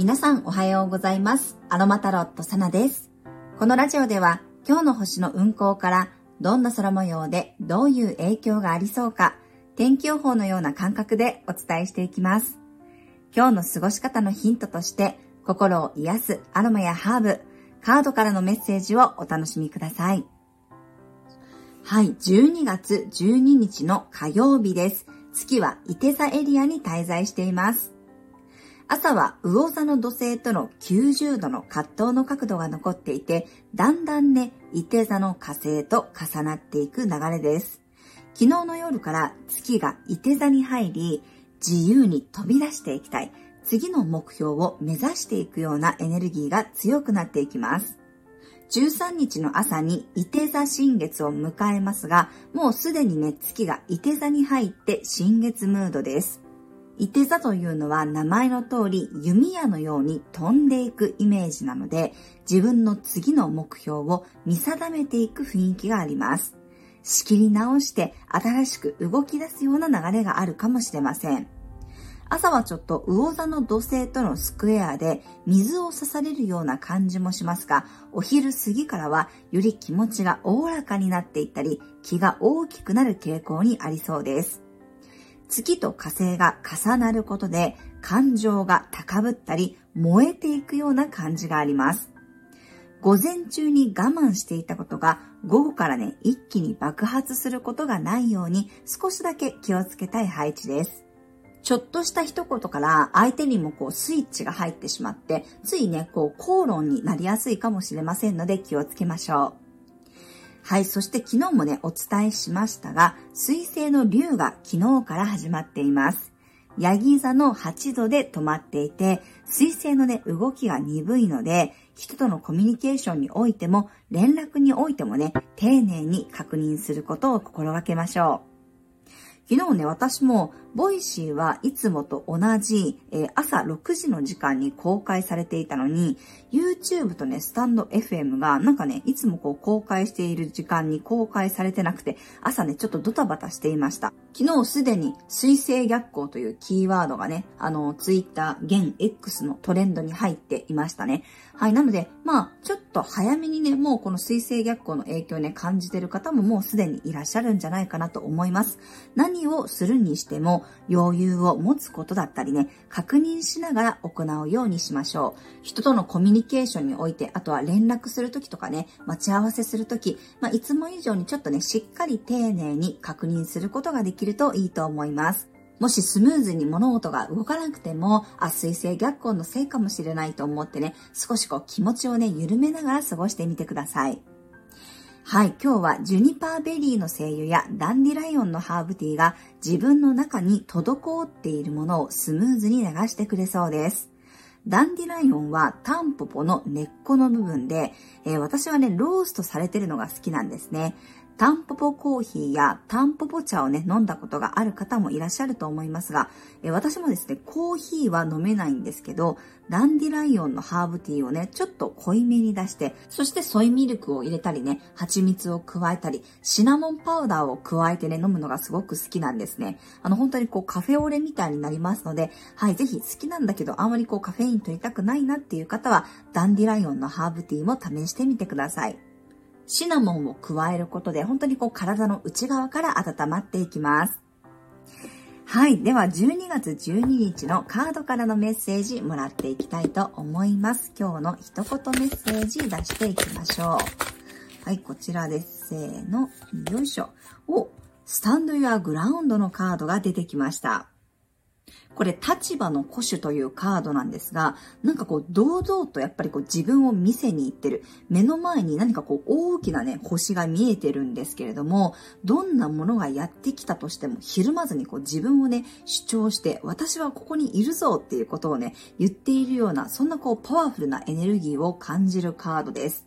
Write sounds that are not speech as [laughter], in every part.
皆さんおはようございます。アロマタロットサナです。このラジオでは今日の星の運行からどんな空模様でどういう影響がありそうか天気予報のような感覚でお伝えしていきます。今日の過ごし方のヒントとして心を癒すアロマやハーブ、カードからのメッセージをお楽しみください。はい、12月12日の火曜日です。月は伊手座エリアに滞在しています。朝は魚座の土星との90度の葛藤の角度が残っていて、だんだんね、伊手座の火星と重なっていく流れです。昨日の夜から月が伊手座に入り、自由に飛び出していきたい。次の目標を目指していくようなエネルギーが強くなっていきます。13日の朝に伊手座新月を迎えますが、もうすでにね、月が伊手座に入って新月ムードです。いて座というのは名前の通り弓矢のように飛んでいくイメージなので自分の次の目標を見定めていく雰囲気があります。仕切り直して新しく動き出すような流れがあるかもしれません。朝はちょっと魚座の土星とのスクエアで水を刺されるような感じもしますが、お昼過ぎからはより気持ちがおおらかになっていったり、気が大きくなる傾向にありそうです。月と火星が重なることで感情が高ぶったり燃えていくような感じがあります。午前中に我慢していたことが午後からね、一気に爆発することがないように少しだけ気をつけたい配置です。ちょっとした一言から相手にもこうスイッチが入ってしまって、ついね、こう口論になりやすいかもしれませんので気をつけましょう。はい、そして昨日もね、お伝えしましたが、水星の留が昨日から始まっています。ヤギ座の8度で止まっていて、水星のね、動きが鈍いので、人とのコミュニケーションにおいても、連絡においてもね、丁寧に確認することを心がけましょう。昨日ね、私も、 Voicy はいつもと同じ、えー、朝6時の時間に公開されていたのに、YouTube とね、スタンド FM が、なんかね、いつもこう公開している時間に公開されてなくて、朝ね、ちょっとドタバタしていました。昨日すでに、水星逆行というキーワードがね、あの、Twitter、現 X のトレンドに入っていましたね。はい、なので、まあ、ちょっと早めにね、もうこの水星逆行の影響をね、感じてる方ももうすでにいらっしゃるんじゃないかなと思います。何をするにしても、余裕を持つことだったりね、確認しながら行うようにしましょう。人とのコミュニケーションにおいて、あとは連絡するときとかね、待ち合わせするとき、まあ、いつも以上にちょっとね、しっかり丁寧に確認することができるといいと思います。もしスムーズに物事が動かなくても、あ、水星逆行のせいかもしれないと思ってね、少しこう気持ちをね、緩めながら過ごしてみてください。はい、今日はジュニパーベリーの精油やダンディライオンのハーブティーが自分の中に滞っているものをスムーズに流してくれそうです。ダンディライオンはタンポポの根っこの部分で、えー、私はね、ローストされてるのが好きなんですね。タンポポコーヒーやタンポポ茶をね、飲んだことがある方もいらっしゃると思いますが、え私もですね、コーヒーは飲めないんですけど、ダンディライオンのハーブティーをね、ちょっと濃いめに出して、そしてソイミルクを入れたりね、蜂蜜を加えたり、シナモンパウダーを加えてね、飲むのがすごく好きなんですね。あの、本当にこうカフェオレみたいになりますので、はい、ぜひ好きなんだけど、あんまりこうカフェイン取りたくないなっていう方は、ダンディライオンのハーブティーも試してみてください。シナモンを加えることで、本当にこう体の内側から温まっていきます。はい。では、12月12日のカードからのメッセージもらっていきたいと思います。今日の一言メッセージ出していきましょう。はい、こちらです。せーの。よいしょ。お、スタンドユアグラウンドのカードが出てきました。これ、立場の古種というカードなんですが、なんかこう、堂々とやっぱりこう自分を見せに行ってる。目の前に何かこう、大きなね、星が見えてるんですけれども、どんなものがやってきたとしても、ひるまずにこう自分をね、主張して、私はここにいるぞっていうことをね、言っているような、そんなこう、パワフルなエネルギーを感じるカードです。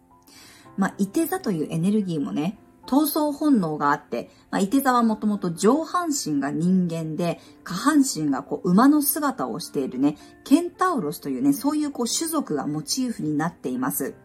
まあ、いて座というエネルギーもね、闘争本能があって、まあ、伊手座はもともと上半身が人間で、下半身がこう馬の姿をしているね、ケンタウロスというね、そういうこう種族がモチーフになっています。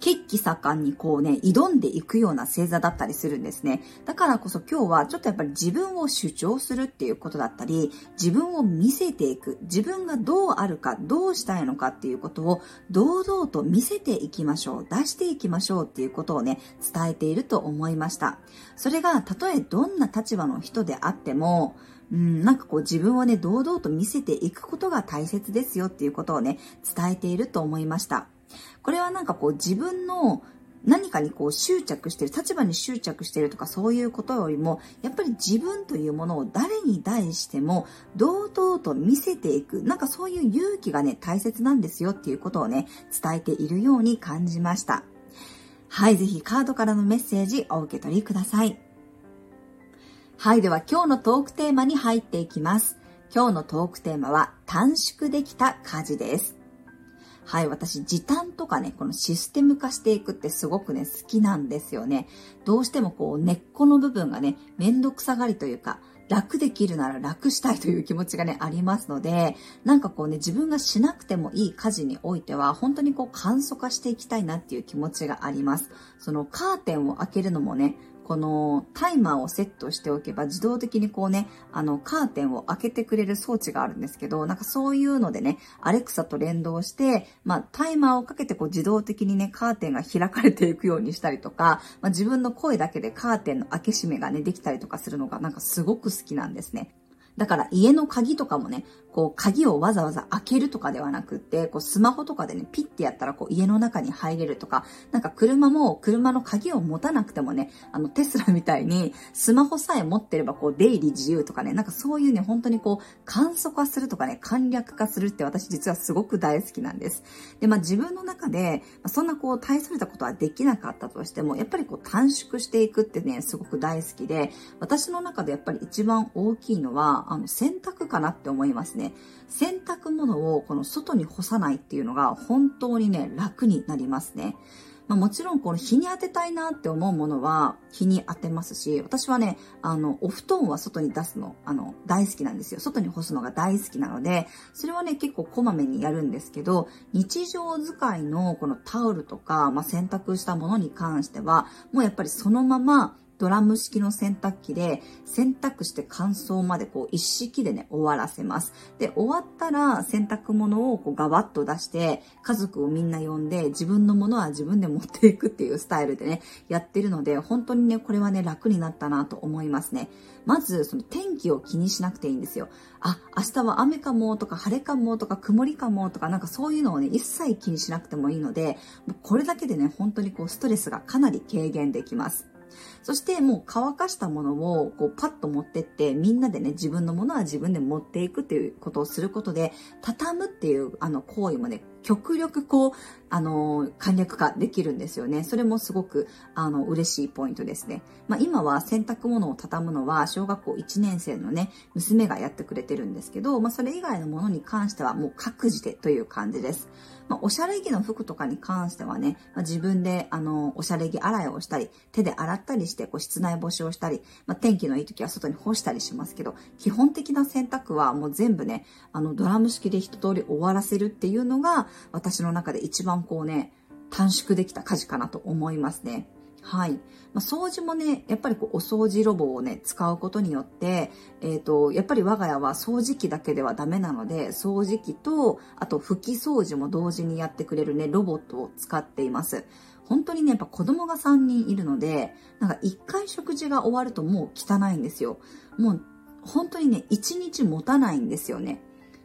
血気盛んにこうね、挑んでいくような星座だったりするんですね。だからこそ今日はちょっとやっぱり自分を主張するっていうことだったり、自分を見せていく、自分がどうあるか、どうしたいのかっていうことを堂々と見せていきましょう、出していきましょうっていうことをね、伝えていると思いました。それが、たとえどんな立場の人であっても、うん、なんかこう自分をね、堂々と見せていくことが大切ですよっていうことをね、伝えていると思いました。これはなんかこう自分の何かにこう執着してる、立場に執着してるとかそういうことよりも、やっぱり自分というものを誰に対しても堂々と見せていく、なんかそういう勇気がね、大切なんですよっていうことをね、伝えているように感じました。はい、ぜひカードからのメッセージお受け取りください。はい、では今日のトークテーマに入っていきます。今日のトークテーマは短縮できた家事です。はい、私時短とかね、このシステム化していくってすごくね、好きなんですよね。どうしてもこう根っこの部分がね、めんどくさがりというか、楽できるなら楽したいという気持ちがね、ありますので、なんかこうね、自分がしなくてもいい家事においては、本当にこう簡素化していきたいなっていう気持ちがあります。そのカーテンを開けるのもね、このタイマーをセットしておけば自動的にこうね、あのカーテンを開けてくれる装置があるんですけど、なんかそういうのでね、アレクサと連動して、まあタイマーをかけてこう自動的にね、カーテンが開かれていくようにしたりとか、まあ、自分の声だけでカーテンの開け閉めがね、できたりとかするのがなんかすごく好きなんですね。だから家の鍵とかもね、こう鍵をわざわざ開けるとかではなくって、こうスマホとかでね、ピッてやったらこう家の中に入れるとか、なんか車も車の鍵を持たなくてもね、あのテスラみたいにスマホさえ持ってればこう出入り自由とかね、なんかそういうね、本当にこう簡素化するとかね、簡略化するって私実はすごく大好きなんです。で、まあ自分の中で、そんなこう大それたことはできなかったとしても、やっぱりこう短縮していくってね、すごく大好きで、私の中でやっぱり一番大きいのは、あの、洗濯かなって思いますね。洗濯物をこの外に干さないっていうのが本当にね、楽になりますね。まあ、もちろんこの日に当てたいなって思うものは日に当てますし、私はね、あの、お布団は外に出すの、あの、大好きなんですよ。外に干すのが大好きなので、それはね、結構こまめにやるんですけど、日常使いのこのタオルとか、まあ、洗濯したものに関しては、もうやっぱりそのままドラム式の洗濯機で洗濯して乾燥までこう一式でね、終わらせます。で、終わったら洗濯物をこうガバッと出して家族をみんな呼んで自分のものは自分で持っていくっていうスタイルでね、やってるので本当にね、これはね、楽になったなと思いますね。まず、その天気を気にしなくていいんですよ。あ、明日は雨かもとか晴れかもとか曇りかもとかなんかそういうのをね、一切気にしなくてもいいので、これだけでね、本当にこうストレスがかなり軽減できます。そしてもう乾かしたものをこうパッと持ってってみんなでね自分のものは自分で持っていくっていうことをすることで畳むっていうあの行為もね極力こう、あの、簡略化できるんですよね。それもすごく、あの、嬉しいポイントですね。まあ、今は洗濯物を畳むのは、小学校1年生のね、娘がやってくれてるんですけど、まあ、それ以外のものに関しては、もう各自でという感じです。まあ、おしゃれ着の服とかに関してはね、まあ、自分で、あの、おしゃれ着洗いをしたり、手で洗ったりして、こう、室内干しをしたり、まあ、天気のいい時は外に干したりしますけど、基本的な洗濯はもう全部ね、あの、ドラム式で一通り終わらせるっていうのが、私の中で一番こうね、短縮できた家事かなと思いますね。はい。まあ、掃除もね、やっぱりこうお掃除ロボをね、使うことによって、えっ、ー、と、やっぱり我が家は掃除機だけではダメなので、掃除機と、あと拭き掃除も同時にやってくれるね、ロボットを使っています。本当にね、やっぱ子供が3人いるので、なんか1回食事が終わるともう汚いんですよ。もう本当にね、1日持たないんですよね。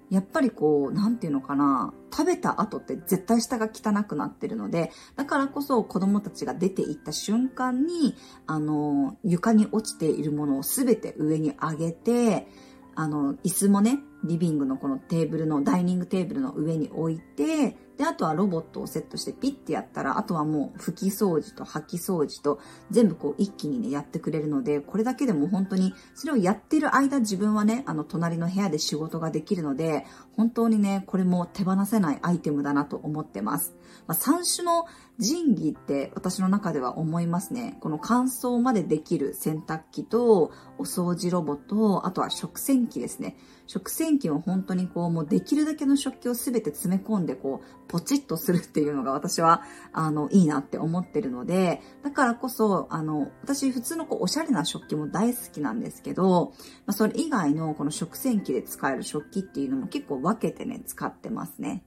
やっぱりこう、なんていうのかな、食べた後って絶対下が汚くなってるので、だからこそ子供たちが出て行った瞬間に、あの、床に落ちているものをすべて上に上げて、あの、椅子もね、リビングのこのテーブルの、ダイニングテーブルの上に置いて、で、あとはロボットをセットしてピッてやったら、あとはもう拭き掃除と掃き掃除と全部こう一気にね、やってくれるので、これだけでも本当に、それをやってる間自分はね、あの隣の部屋で仕事ができるので、本当にね、これも手放せないアイテムだなと思ってます。まあ、3種の神器って私の中では思いますね。この乾燥までできる洗濯機と、お掃除ロボと、あとは食洗機ですね。食洗機は本当にこう、もうできるだけの食器をすべて詰め込んで、こう、ポチッとするっていうのが私は、あの、いいなって思ってるので、だからこそ、あの、私普通のこう、おしゃれな食器も大好きなんですけど、まあ、それ以外のこの食洗機で使える食器っていうのも結構分けてね、使ってますね。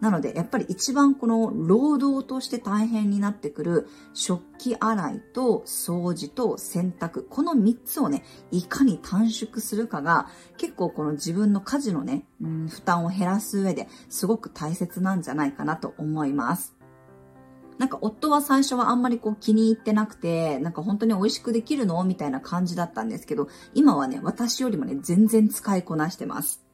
なので、やっぱり一番この労働として大変になってくる食器洗いと掃除と洗濯、この3つをね、いかに短縮するかが結構この自分の家事のね、うん、負担を減らす上ですごく大切なんじゃないかなと思います。なんか夫は最初はあんまりこう気に入ってなくて、なんか本当に美味しくできるの？みたいな感じだったんですけど、今はね、私よりもね、全然使いこなしてます。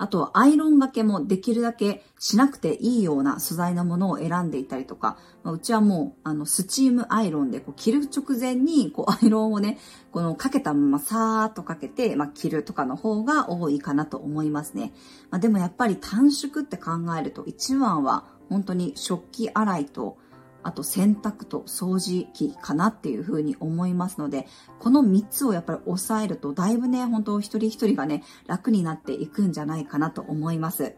あとはアイロンがけもできるだけしなくていいような素材のものを選んでいたりとか、まあ、うちはもうあのスチームアイロンでこう着る直前にこう [laughs] アイロンをね、このかけたままさーっとかけて、まあ、着るとかの方が多いかなと思いますね。まあ、でもやっぱり短縮って考えると一番は本当に食器洗いとあと洗濯と掃除機かなっていうふうに思いますので、この3つをやっぱり抑えると、だいぶね、本当一人一人がね、楽になっていくんじゃないかなと思います。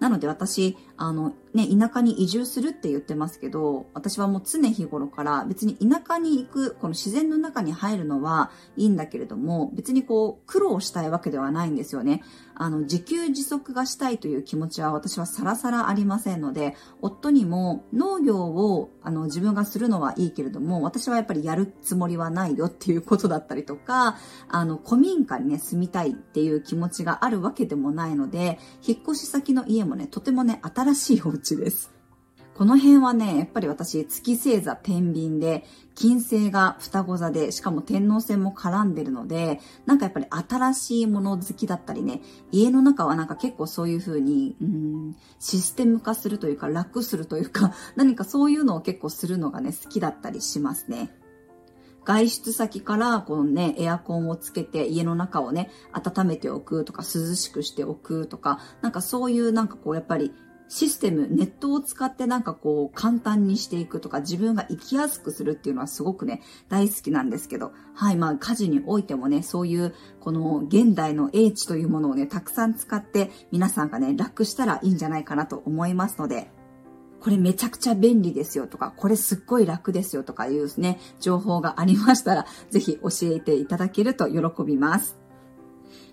なので私、あの、ね、田舎に移住するって言ってますけど、私はもう常日頃から別に田舎に行く、この自然の中に入るのはいいんだけれども、別にこう、苦労したいわけではないんですよね。あの、自給自足がしたいという気持ちは私はさらさらありませんので、夫にも農業をあの自分がするのはいいけれども、私はやっぱりやるつもりはないよっていうことだったりとか、あの、古民家にね、住みたいっていう気持ちがあるわけでもないので、引っ越し先の家もね、とてもね、新しいお家です。この辺はね、やっぱり私、月星座天秤で、金星が双子座で、しかも天皇星も絡んでるので、なんかやっぱり新しいもの好きだったりね、家の中はなんか結構そういう風に、うん、システム化するというか、楽するというか、[laughs] 何かそういうのを結構するのがね、好きだったりしますね。外出先からこのね、エアコンをつけて家の中をね、温めておくとか涼しくしておくとか、なんかそういうなんかこうやっぱりシステム、ネットを使ってなんかこう簡単にしていくとか自分が生きやすくするっていうのはすごくね、大好きなんですけど、はい、まあ家事においてもね、そういうこの現代の英知というものをね、たくさん使って皆さんがね、楽したらいいんじゃないかなと思いますので、これめちゃくちゃ便利ですよとか、これすっごい楽ですよとかいうね、情報がありましたら、ぜひ教えていただけると喜びます。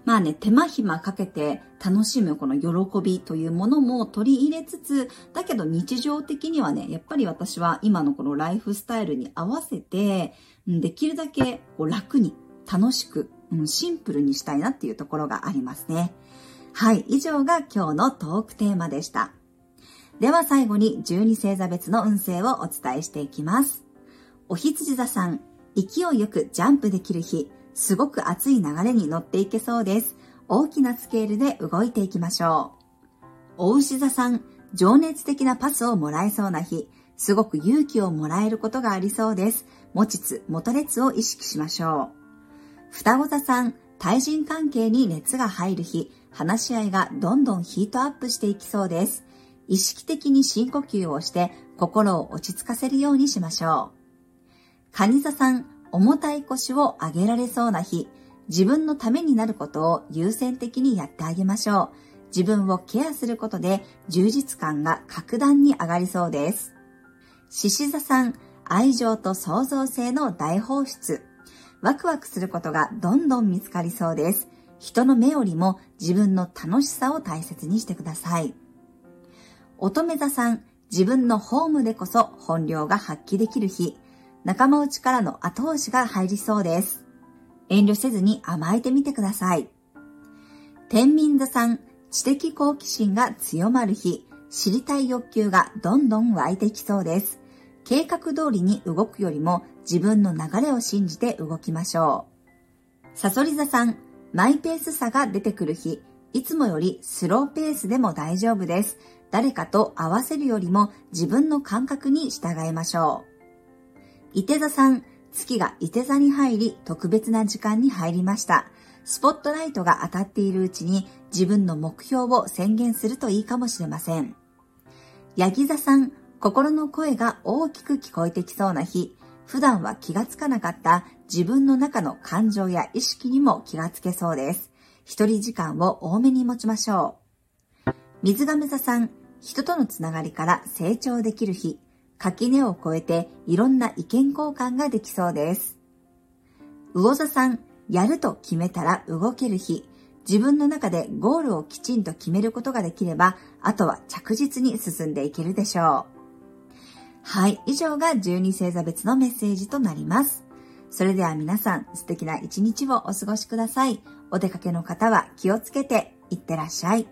まあね、手間暇かけて楽しむこの喜びというものも取り入れつつ、だけど日常的にはね、やっぱり私は今のこのライフスタイルに合わせて、できるだけこう楽に楽しく、シンプルにしたいなっていうところがありますね。はい、以上が今日のトークテーマでした。では最後に12星座別の運勢をお伝えしていきます。お羊座さん、勢いよくジャンプできる日、すごく熱い流れに乗っていけそうです。大きなスケールで動いていきましょう。お牛座さん、情熱的なパスをもらえそうな日、すごく勇気をもらえることがありそうです。持ちつ、元列を意識しましょう。双子座さん、対人関係に熱が入る日、話し合いがどんどんヒートアップしていきそうです。意識的に深呼吸をして心を落ち着かせるようにしましょう。蟹座さん、重たい腰を上げられそうな日、自分のためになることを優先的にやってあげましょう。自分をケアすることで充実感が格段に上がりそうです。獅子座さん、愛情と創造性の大放出。ワクワクすることがどんどん見つかりそうです。人の目よりも自分の楽しさを大切にしてください。乙女座さん、自分のホームでこそ本領が発揮できる日。仲間内からの後押しが入りそうです。遠慮せずに甘えてみてください。天秤座さん、知的好奇心が強まる日、知りたい欲求がどんどん湧いてきそうです。計画通りに動くよりも自分の流れを信じて動きましょう。サソリ座さん、マイペースさが出てくる日、いつもよりスローペースでも大丈夫です。誰かと合わせるよりも自分の感覚に従いましょう。伊手座さん、月が伊手座に入り特別な時間に入りました。スポットライトが当たっているうちに自分の目標を宣言するといいかもしれません。ヤギ座さん、心の声が大きく聞こえてきそうな日、普段は気がつかなかった自分の中の感情や意識にも気がつけそうです。一人時間を多めに持ちましょう。水亀座さん、人とのつながりから成長できる日、垣根を越えていろんな意見交換ができそうです。魚座さん、やると決めたら動ける日、自分の中でゴールをきちんと決めることができれば、あとは着実に進んでいけるでしょう。はい、以上が12星座別のメッセージとなります。それでは皆さん素敵な一日をお過ごしください。お出かけの方は気をつけていってらっしゃい。